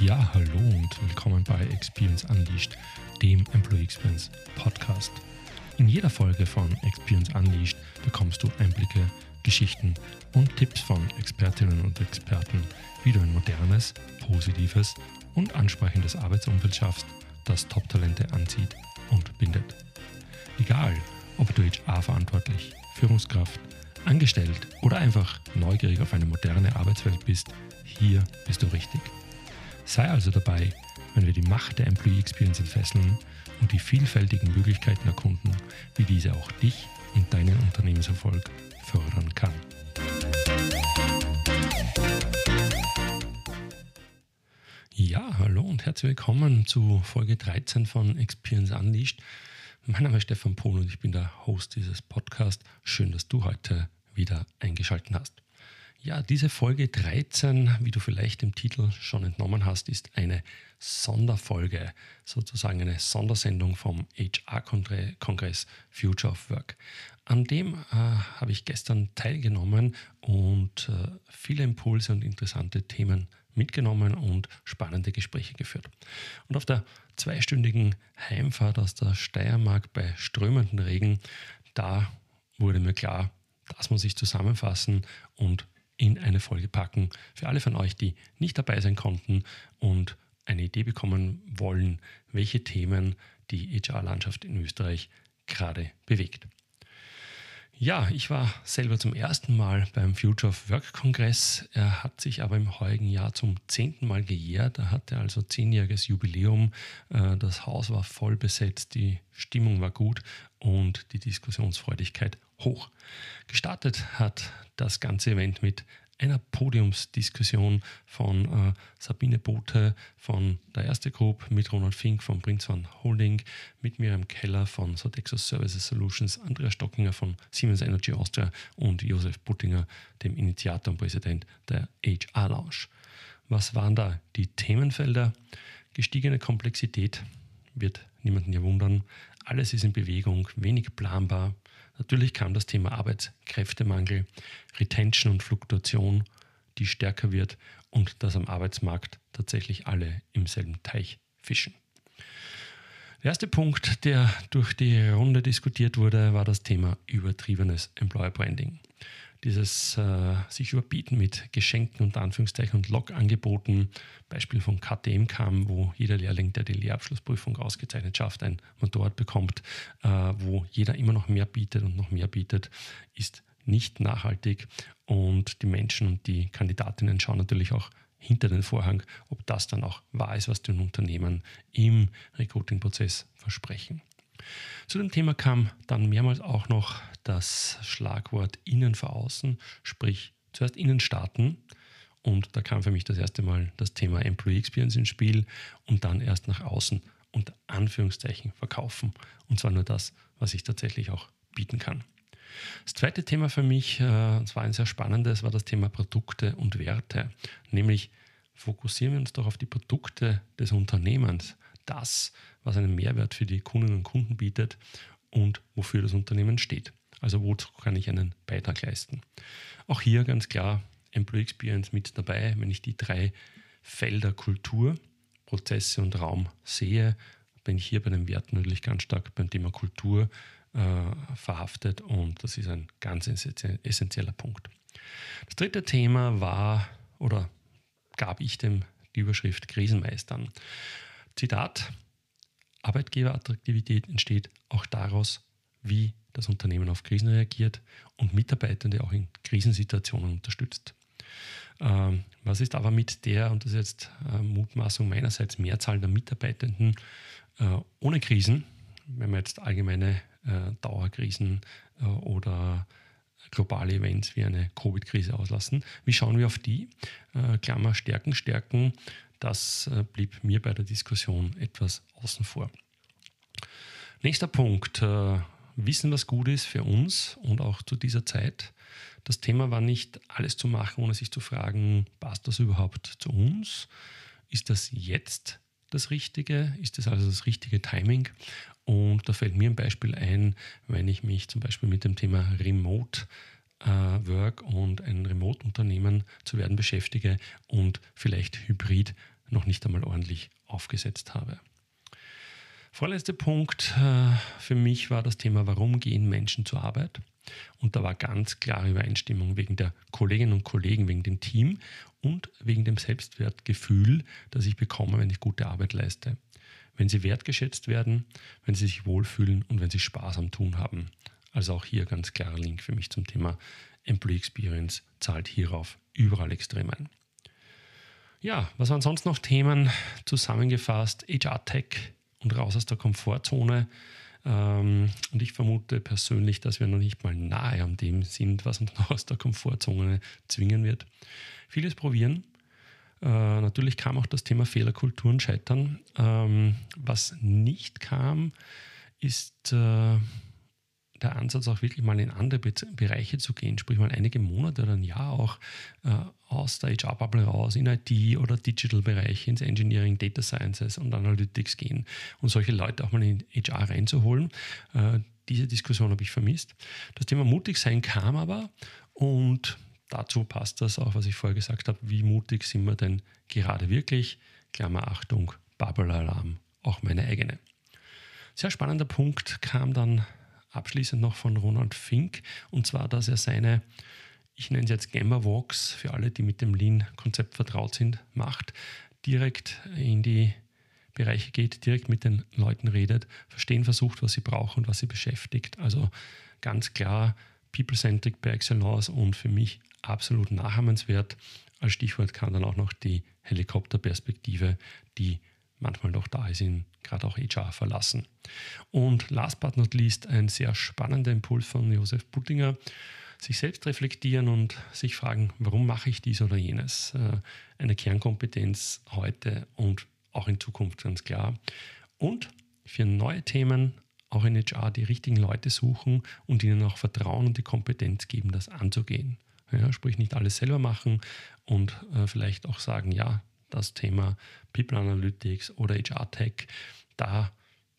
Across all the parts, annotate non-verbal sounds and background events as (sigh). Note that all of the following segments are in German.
Ja, hallo und willkommen bei Experience Unleashed, dem Employee Experience Podcast. In jeder Folge von Experience Unleashed bekommst du Einblicke, Geschichten und Tipps von Expertinnen und Experten, wie du ein modernes, positives und ansprechendes Arbeitsumfeld schaffst, das Top-Talente anzieht und bindet. Egal, ob du HR-verantwortlich, Führungskraft, angestellt oder einfach neugierig auf eine moderne Arbeitswelt bist, hier bist du richtig. Sei also dabei, wenn wir die Macht der Employee Experience entfesseln und die vielfältigen Möglichkeiten erkunden, wie diese auch dich und deinen Unternehmenserfolg fördern kann. Ja, hallo und herzlich willkommen zu Folge 13 von Experience Unleashed. Mein Name ist Stefan Pohl und ich bin der Host dieses Podcasts. Schön, dass du heute wieder eingeschaltet hast. Ja, diese Folge 13, wie du vielleicht im Titel schon entnommen hast, ist eine Sonderfolge, sozusagen eine Sondersendung vom HR-Kongress Future of Work. An dem äh, habe ich gestern teilgenommen und äh, viele Impulse und interessante Themen mitgenommen und spannende Gespräche geführt. Und auf der zweistündigen Heimfahrt aus der Steiermark bei strömenden Regen, da wurde mir klar, das muss ich zusammenfassen und in eine Folge packen. Für alle von euch, die nicht dabei sein konnten und eine Idee bekommen wollen, welche Themen die HR-Landschaft in Österreich gerade bewegt. Ja, ich war selber zum ersten Mal beim Future of Work Kongress. Er hat sich aber im heutigen Jahr zum zehnten Mal gejährt. Er hatte also zehnjähriges Jubiläum. Äh, das Haus war voll besetzt, die Stimmung war gut und die Diskussionsfreudigkeit hoch. Gestartet hat das ganze Event mit einer Podiumsdiskussion von äh, Sabine Bote von der Erste Group, mit Ronald Fink von Prince One Holding, mit Miriam Keller von Sodexo Services Solutions, Andreas Stockinger von Siemens Energy Austria und Josef Buttinger, dem Initiator und Präsident der HR Lounge. Was waren da die Themenfelder? Gestiegene Komplexität wird niemanden ja wundern. Alles ist in Bewegung, wenig planbar, Natürlich kam das Thema Arbeitskräftemangel, Retention und Fluktuation, die stärker wird und dass am Arbeitsmarkt tatsächlich alle im selben Teich fischen. Der erste Punkt, der durch die Runde diskutiert wurde, war das Thema übertriebenes Employer Branding dieses äh, sich überbieten mit Geschenken und Anführungszeichen und Log-Angeboten, Beispiel von KTM kam, wo jeder Lehrling, der die Lehrabschlussprüfung ausgezeichnet schafft, ein Motorrad bekommt, äh, wo jeder immer noch mehr bietet und noch mehr bietet, ist nicht nachhaltig und die Menschen und die Kandidatinnen schauen natürlich auch hinter den Vorhang, ob das dann auch wahr ist, was die Unternehmen im Recruiting-Prozess versprechen. Zu dem Thema kam dann mehrmals auch noch das Schlagwort innen vor außen, sprich zuerst innen starten. Und da kam für mich das erste Mal das Thema Employee Experience ins Spiel und dann erst nach außen unter Anführungszeichen verkaufen. Und zwar nur das, was ich tatsächlich auch bieten kann. Das zweite Thema für mich, äh, und zwar ein sehr spannendes, war das Thema Produkte und Werte, nämlich fokussieren wir uns doch auf die Produkte des Unternehmens, das, was einen Mehrwert für die Kundinnen und Kunden bietet und wofür das Unternehmen steht. Also wozu kann ich einen Beitrag leisten? Auch hier ganz klar Employee Experience mit dabei, wenn ich die drei Felder Kultur, Prozesse und Raum sehe, bin ich hier bei den Werten natürlich ganz stark beim Thema Kultur äh, verhaftet und das ist ein ganz essentieller Punkt. Das dritte Thema war oder gab ich dem die Überschrift Krisenmeistern. Zitat, Arbeitgeberattraktivität entsteht auch daraus, wie das Unternehmen auf Krisen reagiert und Mitarbeitende auch in Krisensituationen unterstützt. Ähm, was ist aber mit der, und das ist jetzt äh, Mutmaßung meinerseits, Mehrzahl der Mitarbeitenden äh, ohne Krisen, wenn wir jetzt allgemeine äh, Dauerkrisen äh, oder globale Events wie eine Covid-Krise auslassen. Wie schauen wir auf die? Äh, Klammer Stärken, Stärken das äh, blieb mir bei der Diskussion etwas außen vor. Nächster Punkt. Äh, wissen, was gut ist für uns und auch zu dieser Zeit. Das Thema war nicht alles zu machen, ohne sich zu fragen, passt das überhaupt zu uns? Ist das jetzt das Richtige? Ist das also das richtige Timing? Und da fällt mir ein Beispiel ein, wenn ich mich zum Beispiel mit dem Thema Remote Work und ein Remote-Unternehmen zu werden beschäftige und vielleicht hybrid noch nicht einmal ordentlich aufgesetzt habe. Vorletzter Punkt äh, für mich war das Thema, warum gehen Menschen zur Arbeit? Und da war ganz klare Übereinstimmung wegen der Kolleginnen und Kollegen, wegen dem Team und wegen dem Selbstwertgefühl, das ich bekomme, wenn ich gute Arbeit leiste. Wenn sie wertgeschätzt werden, wenn sie sich wohlfühlen und wenn sie Spaß am Tun haben. Also auch hier ganz klarer Link für mich zum Thema Employee Experience zahlt hierauf überall extrem ein. Ja, was waren sonst noch Themen? Zusammengefasst, HR Tech und raus aus der Komfortzone. Ähm, und ich vermute persönlich, dass wir noch nicht mal nahe an dem sind, was uns (laughs) noch aus der Komfortzone zwingen wird. Vieles probieren. Äh, natürlich kam auch das Thema Fehlerkulturen scheitern. Ähm, was nicht kam, ist äh, der Ansatz, auch wirklich mal in andere Be Bereiche zu gehen, sprich mal einige Monate oder ein Jahr auch äh, aus der HR-Bubble raus in IT- oder Digital-Bereiche, ins Engineering, Data Sciences und Analytics gehen und solche Leute auch mal in HR reinzuholen. Äh, diese Diskussion habe ich vermisst. Das Thema mutig sein kam aber und dazu passt das auch, was ich vorher gesagt habe. Wie mutig sind wir denn gerade wirklich? Klammer Achtung, Bubble-Alarm, auch meine eigene. Sehr spannender Punkt kam dann abschließend noch von Ronald Fink, und zwar, dass er seine, ich nenne es jetzt Gamma Walks, für alle, die mit dem Lean-Konzept vertraut sind, macht, direkt in die Bereiche geht, direkt mit den Leuten redet, verstehen versucht, was sie brauchen und was sie beschäftigt. Also ganz klar People-Centric by Excellence und für mich absolut nachahmenswert. Als Stichwort kann dann auch noch die Helikopterperspektive, die manchmal noch da ist, in gerade auch HR verlassen. Und last but not least ein sehr spannender Impuls von Josef Buttinger, sich selbst reflektieren und sich fragen, warum mache ich dies oder jenes? Äh, eine Kernkompetenz heute und auch in Zukunft ganz klar. Und für neue Themen auch in HR die richtigen Leute suchen und ihnen auch Vertrauen und die Kompetenz geben, das anzugehen. Ja, sprich nicht alles selber machen und äh, vielleicht auch sagen, ja, das Thema People Analytics oder HR Tech, da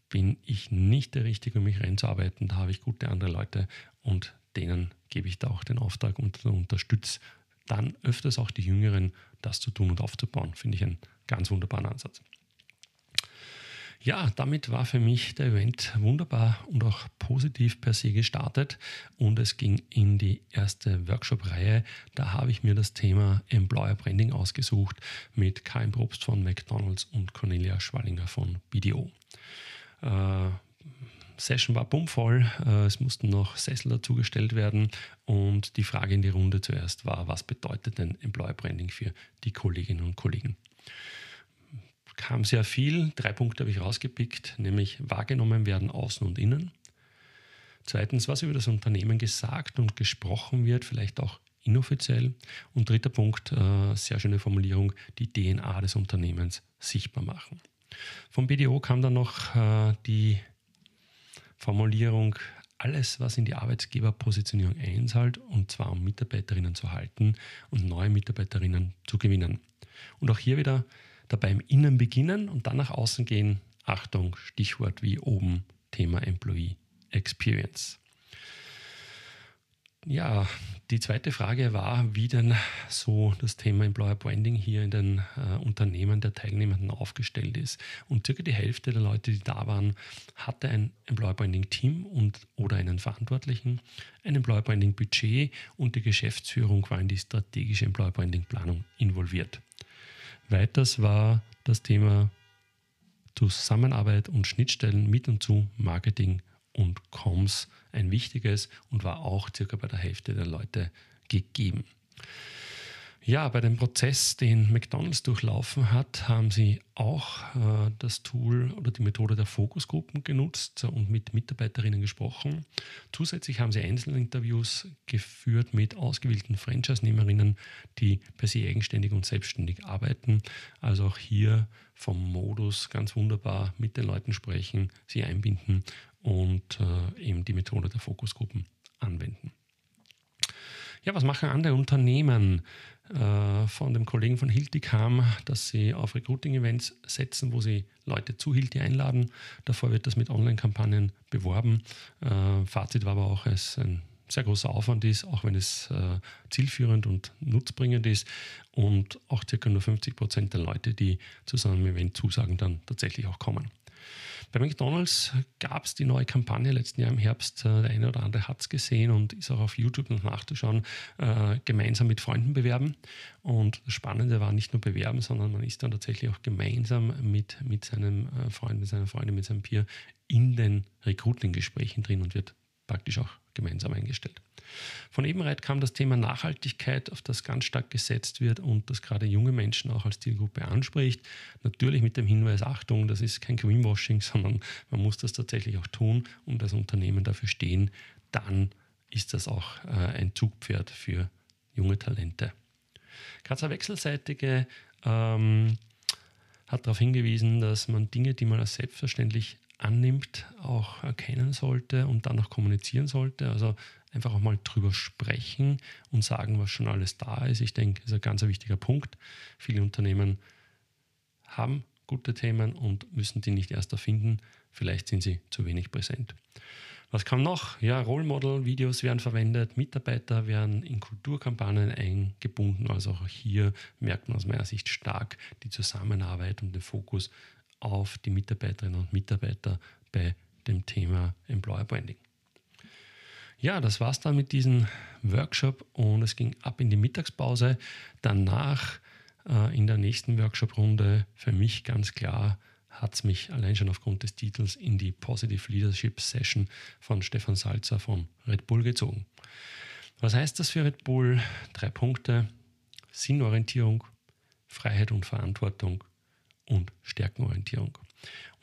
bin ich nicht der Richtige, um mich reinzuarbeiten. Da habe ich gute andere Leute und denen gebe ich da auch den Auftrag und unterstütze dann öfters auch die Jüngeren, das zu tun und aufzubauen. Finde ich einen ganz wunderbaren Ansatz. Ja, damit war für mich der Event wunderbar und auch positiv per se gestartet und es ging in die erste Workshop-Reihe. Da habe ich mir das Thema Employer Branding ausgesucht mit Karin Probst von McDonalds und Cornelia Schwallinger von BDO. Äh, Session war bummvoll, äh, es mussten noch Sessel dazugestellt werden und die Frage in die Runde zuerst war, was bedeutet denn Employer Branding für die Kolleginnen und Kollegen? Kam sehr viel. Drei Punkte habe ich rausgepickt, nämlich wahrgenommen werden außen und innen. Zweitens, was über das Unternehmen gesagt und gesprochen wird, vielleicht auch inoffiziell. Und dritter Punkt, äh, sehr schöne Formulierung, die DNA des Unternehmens sichtbar machen. Vom BDO kam dann noch äh, die Formulierung, alles, was in die Arbeitsgeberpositionierung einzahlt, und zwar um Mitarbeiterinnen zu halten und neue Mitarbeiterinnen zu gewinnen. Und auch hier wieder dabei im Innen beginnen und dann nach außen gehen. Achtung, Stichwort wie oben, Thema Employee Experience. Ja, die zweite Frage war, wie denn so das Thema Employer Branding hier in den äh, Unternehmen der Teilnehmenden aufgestellt ist. Und circa die Hälfte der Leute, die da waren, hatte ein Employer Branding Team und oder einen Verantwortlichen, ein Employer Branding Budget und die Geschäftsführung war in die strategische Employer Branding Planung involviert. Weiters war das Thema Zusammenarbeit und Schnittstellen mit und zu Marketing und Comms ein wichtiges und war auch circa bei der Hälfte der Leute gegeben. Ja, bei dem Prozess, den McDonald's durchlaufen hat, haben sie auch äh, das Tool oder die Methode der Fokusgruppen genutzt und mit Mitarbeiterinnen gesprochen. Zusätzlich haben sie Einzelinterviews geführt mit ausgewählten Franchise-Nehmerinnen, die per se eigenständig und selbstständig arbeiten. Also auch hier vom Modus ganz wunderbar mit den Leuten sprechen, sie einbinden und äh, eben die Methode der Fokusgruppen anwenden. Ja, was machen andere Unternehmen? Äh, von dem Kollegen von Hilti kam, dass sie auf Recruiting-Events setzen, wo sie Leute zu Hilti einladen. Davor wird das mit Online-Kampagnen beworben. Äh, Fazit war aber auch, es ist ein sehr großer Aufwand ist, auch wenn es äh, zielführend und nutzbringend ist. Und auch circa nur 50 Prozent der Leute, die zu so einem Event zusagen, dann tatsächlich auch kommen. Bei McDonalds gab es die neue Kampagne letzten Jahr im Herbst. Äh, der eine oder andere hat es gesehen und ist auch auf YouTube noch nachzuschauen. Äh, gemeinsam mit Freunden bewerben. Und das Spannende war nicht nur bewerben, sondern man ist dann tatsächlich auch gemeinsam mit, mit seinem äh, Freund, mit seiner Freundin, mit seinem Peer in den Recruiting-Gesprächen drin und wird praktisch auch gemeinsam eingestellt. Von Ebenreit kam das Thema Nachhaltigkeit, auf das ganz stark gesetzt wird und das gerade junge Menschen auch als Zielgruppe anspricht. Natürlich mit dem Hinweis, Achtung, das ist kein Greenwashing, (laughs) sondern man muss das tatsächlich auch tun und als Unternehmen dafür stehen. Dann ist das auch äh, ein Zugpferd für junge Talente. Grazer Wechselseitige ähm, hat darauf hingewiesen, dass man Dinge, die man als selbstverständlich annimmt, auch erkennen sollte und dann auch kommunizieren sollte. Also einfach auch mal drüber sprechen und sagen, was schon alles da ist. Ich denke, das ist ein ganz wichtiger Punkt. Viele Unternehmen haben gute Themen und müssen die nicht erst erfinden. Vielleicht sind sie zu wenig präsent. Was kam noch? Ja, Role Model Videos werden verwendet, Mitarbeiter werden in Kulturkampagnen eingebunden. Also auch hier merkt man aus meiner Sicht stark die Zusammenarbeit und den Fokus auf die Mitarbeiterinnen und Mitarbeiter bei dem Thema Employer Branding. Ja, das war's dann mit diesem Workshop und es ging ab in die Mittagspause. Danach äh, in der nächsten Workshop-Runde für mich ganz klar hat es mich allein schon aufgrund des Titels in die Positive Leadership Session von Stefan Salzer von Red Bull gezogen. Was heißt das für Red Bull? Drei Punkte. Sinnorientierung, Freiheit und Verantwortung und Stärkenorientierung.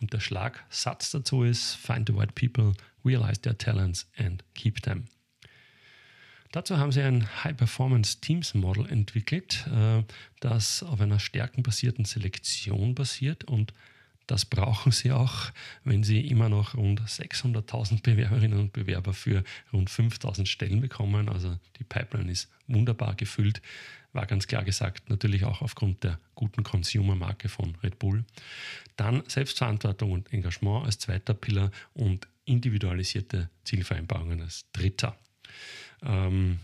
Und der Schlagsatz dazu ist, find the right people, realize their talents and keep them. Dazu haben sie ein High-Performance Teams Model entwickelt, äh, das auf einer stärkenbasierten Selektion basiert und das brauchen sie auch, wenn sie immer noch rund 600.000 Bewerberinnen und Bewerber für rund 5.000 Stellen bekommen. Also die Pipeline ist wunderbar gefüllt war ganz klar gesagt, natürlich auch aufgrund der guten Consumer-Marke von Red Bull. Dann Selbstverantwortung und Engagement als zweiter Pillar und individualisierte Zielvereinbarungen als dritter. Ähm,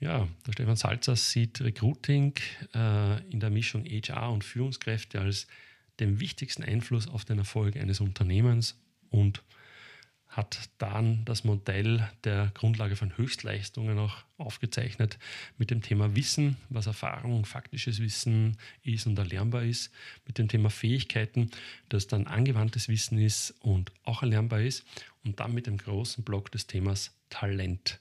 ja, der Stefan Salzer sieht Recruiting äh, in der Mischung HR und Führungskräfte als den wichtigsten Einfluss auf den Erfolg eines Unternehmens und hat dann das Modell der Grundlage von Höchstleistungen auch aufgezeichnet mit dem Thema Wissen, was Erfahrung, faktisches Wissen ist und erlernbar ist, mit dem Thema Fähigkeiten, das dann angewandtes Wissen ist und auch erlernbar ist und dann mit dem großen Block des Themas Talent.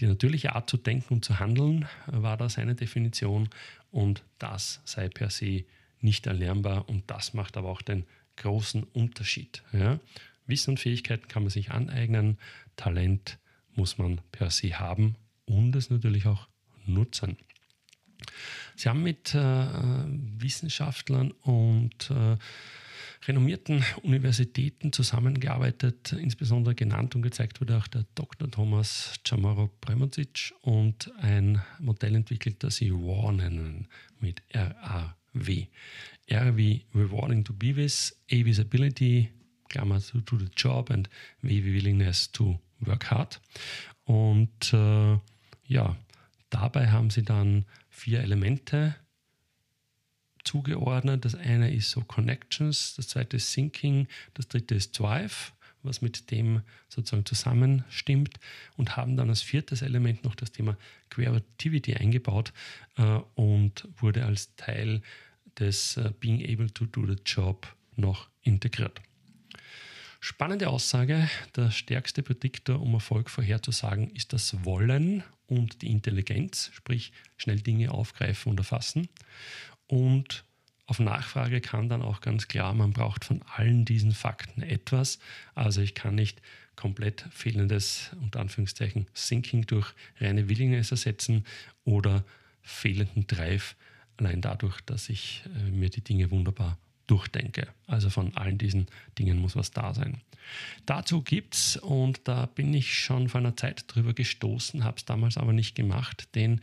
Die natürliche Art zu denken und zu handeln war da seine Definition und das sei per se nicht erlernbar und das macht aber auch den großen Unterschied. Ja? Wissen und Fähigkeiten kann man sich aneignen, Talent muss man per se haben und es natürlich auch nutzen. Sie haben mit äh, Wissenschaftlern und äh, renommierten Universitäten zusammengearbeitet, insbesondere genannt und gezeigt wurde auch der Dr. Thomas Chamorro Premocic und ein Modell entwickelt, das sie RAW nennen, mit R-A-W. R wie Rewarding to be with, A Visibility, Klammer to, to the job and W wie Willingness to work hard. Und äh, ja, dabei haben sie dann vier Elemente zugeordnet. Das eine ist so Connections, das zweite ist Thinking, das dritte ist Drive, was mit dem sozusagen zusammenstimmt und haben dann als viertes Element noch das Thema Creativity eingebaut äh, und wurde als Teil des äh, Being Able to Do the Job noch integriert. Spannende Aussage, der stärkste Prädiktor, um Erfolg vorherzusagen, ist das Wollen und die Intelligenz, sprich schnell Dinge aufgreifen und erfassen. Und auf Nachfrage kann dann auch ganz klar, man braucht von allen diesen Fakten etwas. Also ich kann nicht komplett fehlendes, unter Anführungszeichen, Thinking durch reine Willingness ersetzen oder fehlenden Drive allein dadurch, dass ich äh, mir die Dinge wunderbar durchdenke. Also von allen diesen Dingen muss was da sein. Dazu gibt es, und da bin ich schon vor einer Zeit drüber gestoßen, habe es damals aber nicht gemacht, den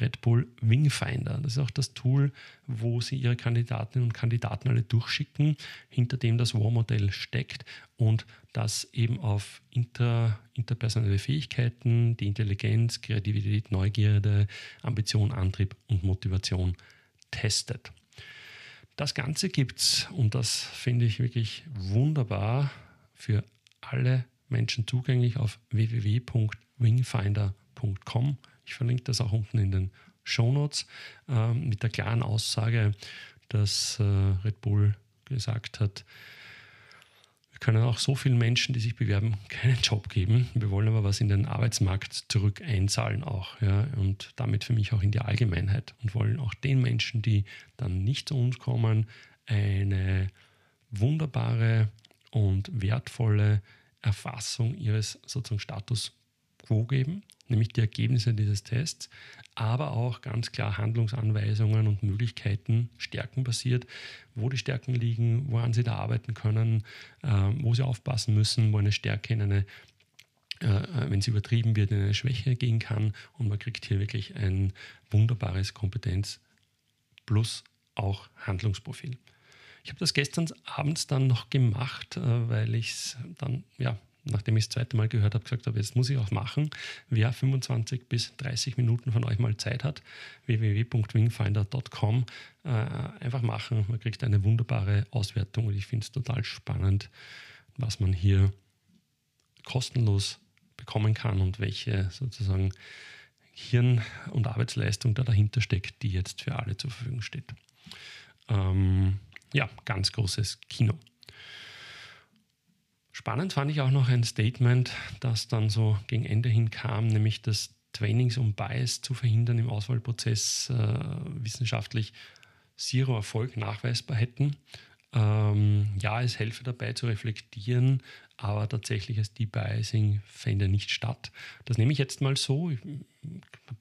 Red Bull Wingfinder. Das ist auch das Tool, wo Sie Ihre Kandidatinnen und Kandidaten alle durchschicken, hinter dem das War-Modell steckt und das eben auf inter, interpersonelle Fähigkeiten, die Intelligenz, Kreativität, Neugierde, Ambition, Antrieb und Motivation testet. Das Ganze gibt es, und das finde ich wirklich wunderbar, für alle Menschen zugänglich auf www.wingfinder.com. Ich verlinke das auch unten in den Show Notes äh, mit der klaren Aussage, dass äh, Red Bull gesagt hat, wir können auch so vielen Menschen, die sich bewerben, (laughs) keinen Job geben. Wir wollen aber was in den Arbeitsmarkt zurück einzahlen auch. Ja, und damit für mich auch in die Allgemeinheit. Und wollen auch den Menschen, die dann nicht zu uns kommen, eine wunderbare und wertvolle Erfassung ihres sozusagen Status quo geben, nämlich die Ergebnisse dieses Tests, aber auch ganz klar Handlungsanweisungen und Möglichkeiten, stärkenbasiert, wo die Stärken liegen, woran sie da arbeiten können, äh, wo sie aufpassen müssen, wo eine Stärke in eine äh, äh, wenn sie übertrieben wird, in eine Schwäche gehen kann. Und man kriegt hier wirklich ein wunderbares Kompetenz plus auch Handlungsprofil. Ich habe das gestern abends dann noch gemacht, äh, weil ich es dann, ja, nachdem ich das zweite Mal gehört habe, gesagt habe, jetzt muss ich auch machen. Wer 25 bis 30 Minuten von euch mal Zeit hat, www.wingfinder.com, äh, einfach machen. Man kriegt eine wunderbare Auswertung und ich finde es total spannend, was man hier kostenlos bekommen kann und welche sozusagen Hirn- und Arbeitsleistung da dahinter steckt, die jetzt für alle zur Verfügung steht. Ähm, ja, ganz großes Kino. Spannend fand ich auch noch ein Statement, das dann so gegen Ende hin kam, nämlich dass Trainings, um Bias zu verhindern im Auswahlprozess, äh, wissenschaftlich Zero Erfolg nachweisbar hätten. Ähm, ja, es helfe dabei zu reflektieren, aber tatsächliches Debiasing fände nicht statt. Das nehme ich jetzt mal so. Ich,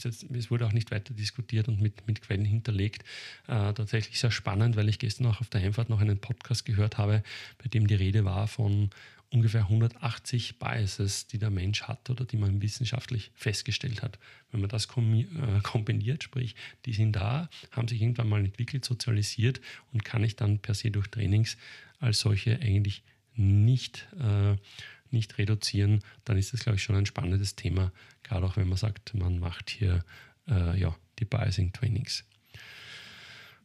jetzt, es wurde auch nicht weiter diskutiert und mit, mit Quellen hinterlegt. Äh, tatsächlich sehr spannend, weil ich gestern auch auf der Heimfahrt noch einen Podcast gehört habe, bei dem die Rede war von ungefähr 180 Biases, die der Mensch hat oder die man wissenschaftlich festgestellt hat. Wenn man das äh, kombiniert, sprich, die sind da, haben sich irgendwann mal entwickelt, sozialisiert und kann ich dann per se durch Trainings als solche eigentlich nicht, äh, nicht reduzieren, dann ist das, glaube ich, schon ein spannendes Thema, gerade auch wenn man sagt, man macht hier äh, ja, die Biasing-Trainings.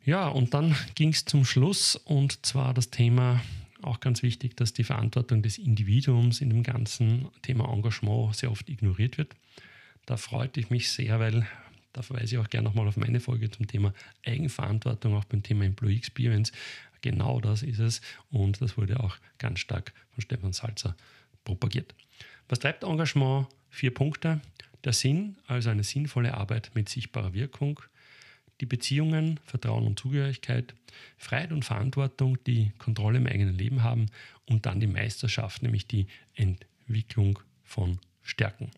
Ja, und dann ging es zum Schluss und zwar das Thema, auch ganz wichtig, dass die Verantwortung des Individuums in dem ganzen Thema Engagement sehr oft ignoriert wird. Da freut ich mich sehr, weil da verweise ich auch gerne nochmal auf meine Folge zum Thema Eigenverantwortung, auch beim Thema Employee Experience. Genau das ist es und das wurde auch ganz stark von Stefan Salzer propagiert. Was treibt Engagement? Vier Punkte. Der Sinn, also eine sinnvolle Arbeit mit sichtbarer Wirkung. Die Beziehungen, Vertrauen und Zugehörigkeit, Freiheit und Verantwortung, die Kontrolle im eigenen Leben haben und dann die Meisterschaft, nämlich die Entwicklung von Stärken.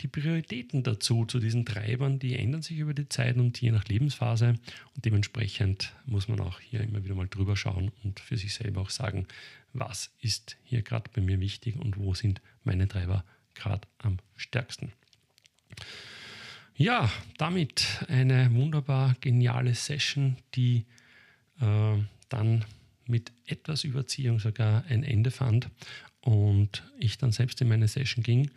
Die Prioritäten dazu, zu diesen Treibern, die ändern sich über die Zeit und je nach Lebensphase. Und dementsprechend muss man auch hier immer wieder mal drüber schauen und für sich selber auch sagen, was ist hier gerade bei mir wichtig und wo sind meine Treiber gerade am stärksten. Ja, damit eine wunderbar geniale Session, die äh, dann mit etwas Überziehung sogar ein Ende fand und ich dann selbst in meine Session ging.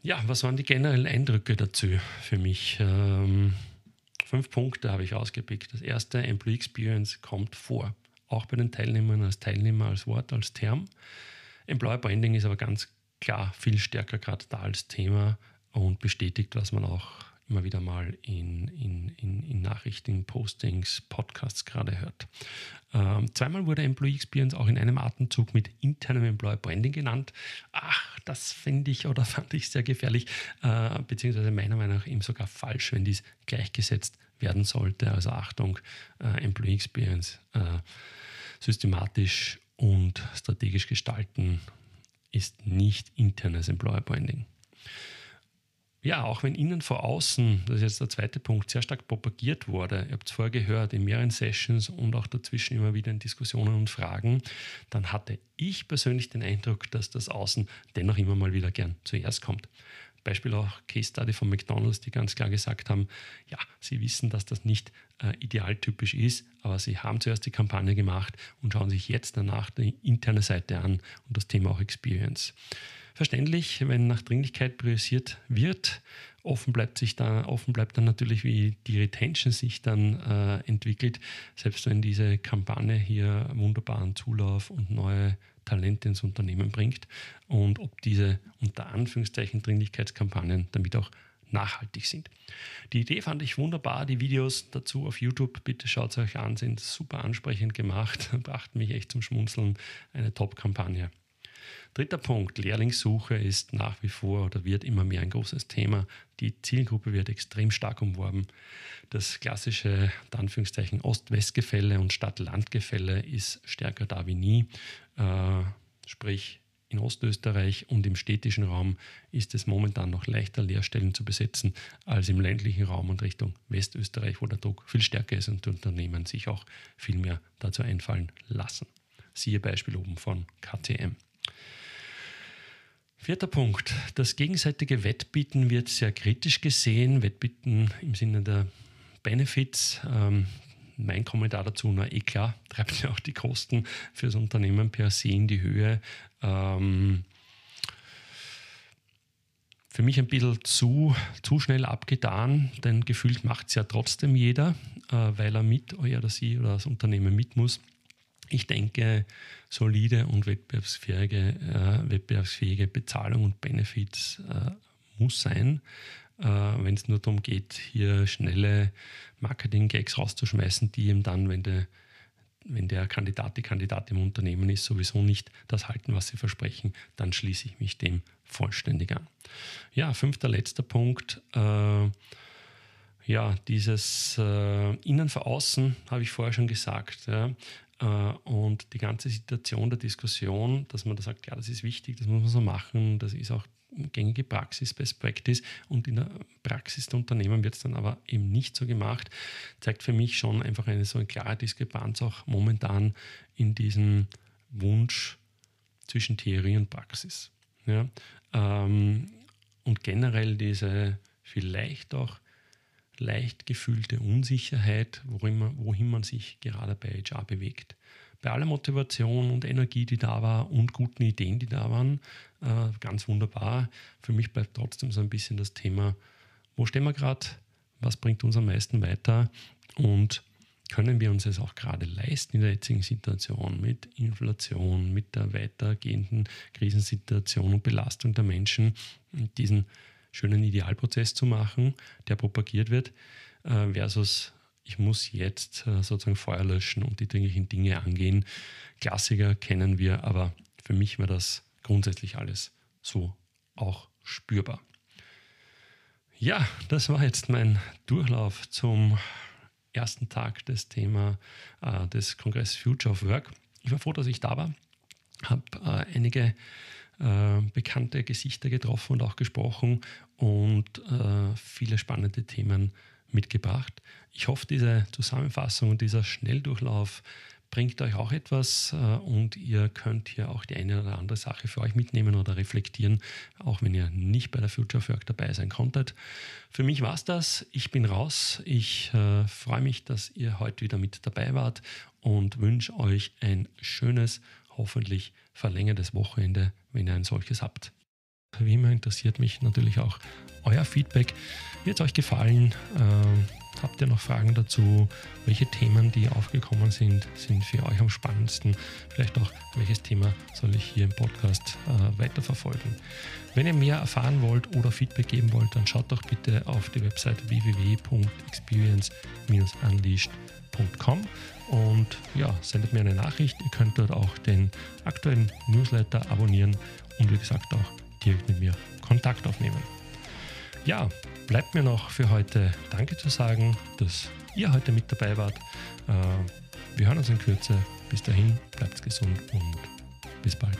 Ja, was waren die generellen Eindrücke dazu für mich? Ähm, fünf Punkte habe ich ausgepickt. Das erste, Employee Experience kommt vor, auch bei den Teilnehmern als Teilnehmer, als Wort, als Term. Employer Branding ist aber ganz klar viel stärker gerade da als Thema und bestätigt, was man auch immer wieder mal in, in, in, in Nachrichten, Postings, Podcasts gerade hört. Ähm, zweimal wurde Employee Experience auch in einem Atemzug mit internem Employer Branding genannt. Ach, das finde ich oder (laughs) fand ich sehr gefährlich, äh, beziehungsweise meiner Meinung nach eben sogar falsch, wenn dies gleichgesetzt werden sollte. Also Achtung, äh, Employee Experience äh, systematisch und strategisch gestalten ist nicht internes Employer Branding ja, auch wenn innen vor außen, das ist jetzt der zweite Punkt, sehr stark propagiert wurde, ihr habt es vorher gehört, in mehreren Sessions und auch dazwischen immer wieder in Diskussionen und Fragen, dann hatte ich persönlich den Eindruck, dass das Außen dennoch immer mal wieder gern zuerst kommt. Beispiel auch Case Study von McDonald's, die ganz klar gesagt haben, ja, sie wissen, dass das nicht äh, idealtypisch ist, aber sie haben zuerst die Kampagne gemacht und schauen sich jetzt danach die interne Seite an und das Thema auch Experience. Verständlich, wenn nach Dringlichkeit priorisiert wird, offen bleibt sich da, offen bleibt dann natürlich, wie die Retention sich dann äh, entwickelt, selbst wenn diese Kampagne hier wunderbaren Zulauf und neue Talente ins Unternehmen bringt und ob diese unter Anführungszeichen Dringlichkeitskampagnen damit auch nachhaltig sind. Die Idee fand ich wunderbar. Die Videos dazu auf YouTube, bitte schaut es euch an, sind super ansprechend gemacht, (laughs) brachten mich echt zum Schmunzeln. Eine Top-Kampagne. Dritter Punkt, Lehrlingssuche ist nach wie vor oder wird immer mehr ein großes Thema. Die Zielgruppe wird extrem stark umworben. Das klassische Anführungszeichen Ost-West-Gefälle und Stadt-Land-Gefälle ist stärker da wie nie. Äh, sprich, in Ostösterreich und im städtischen Raum ist es momentan noch leichter, Lehrstellen zu besetzen als im ländlichen Raum und Richtung Westösterreich, wo der Druck viel stärker ist und die Unternehmen sich auch viel mehr dazu einfallen lassen. Siehe Beispiel oben von KTM. Vierter Punkt. Das gegenseitige Wettbieten wird sehr kritisch gesehen. Wettbieten im Sinne der Benefits. Ähm, mein Kommentar dazu, na eh klar, (laughs) treibt ja auch die Kosten für das Unternehmen per se in die Höhe. Ähm, für mich ein bisschen zu, zu schnell abgetan, denn gefühlt macht es ja trotzdem jeder, äh, weil er mit, er oder sie oder das Unternehmen mit muss. Ich denke, solide und wettbewerbsfähige, äh, wettbewerbsfähige Bezahlung und Benefits äh, muss sein. Äh, wenn es nur darum geht, hier schnelle Marketing-Gags rauszuschmeißen, die ihm dann, wenn der, wenn der Kandidat, die Kandidat im Unternehmen ist, sowieso nicht das halten, was sie versprechen, dann schließe ich mich dem vollständig an. Ja, fünfter, letzter Punkt. Äh, ja, dieses äh, Innen vor Außen habe ich vorher schon gesagt. Ja. Äh, und die ganze Situation der Diskussion, dass man da sagt, ja, das ist wichtig, das muss man so machen, das ist auch gängige Praxis, Best Practice und in der Praxis der Unternehmen wird es dann aber eben nicht so gemacht, zeigt für mich schon einfach eine so eine klare Diskrepanz auch momentan in diesem Wunsch zwischen Theorie und Praxis. Ja? Ähm, und generell diese vielleicht auch leicht gefühlte Unsicherheit, wohin man, wohin man sich gerade bei HR bewegt. Bei aller Motivation und Energie, die da war und guten Ideen, die da waren, äh, ganz wunderbar. Für mich bleibt trotzdem so ein bisschen das Thema, wo stehen wir gerade, was bringt uns am meisten weiter und können wir uns es auch gerade leisten in der jetzigen Situation mit Inflation, mit der weitergehenden Krisensituation und Belastung der Menschen, diesen schönen Idealprozess zu machen, der propagiert wird, äh, versus ich muss jetzt äh, sozusagen Feuer löschen und die dringlichen Dinge angehen. Klassiker kennen wir, aber für mich war das grundsätzlich alles so auch spürbar. Ja, das war jetzt mein Durchlauf zum ersten Tag des Thema äh, des Kongress Future of Work. Ich war froh, dass ich da war, habe äh, einige äh, bekannte Gesichter getroffen und auch gesprochen und äh, viele spannende Themen mitgebracht. Ich hoffe, diese Zusammenfassung und dieser Schnelldurchlauf bringt euch auch etwas äh, und ihr könnt hier auch die eine oder andere Sache für euch mitnehmen oder reflektieren, auch wenn ihr nicht bei der Future of Work dabei sein konntet. Für mich war es das. Ich bin raus. Ich äh, freue mich, dass ihr heute wieder mit dabei wart und wünsche euch ein schönes, hoffentlich verlängertes Wochenende, wenn ihr ein solches habt. Wie immer interessiert mich natürlich auch euer Feedback. Hat es euch gefallen? Äh, habt ihr noch Fragen dazu? Welche Themen, die aufgekommen sind, sind für euch am spannendsten? Vielleicht auch, welches Thema soll ich hier im Podcast äh, weiterverfolgen? Wenn ihr mehr erfahren wollt oder Feedback geben wollt, dann schaut doch bitte auf die Website www.experience-unleashed.com www.newsletter.com und ja, sendet mir eine Nachricht. Ihr könnt dort auch den aktuellen Newsletter abonnieren und wie gesagt auch direkt mit mir Kontakt aufnehmen. Ja, bleibt mir noch für heute Danke zu sagen, dass ihr heute mit dabei wart. Äh, wir hören uns in Kürze. Bis dahin, bleibt gesund und bis bald.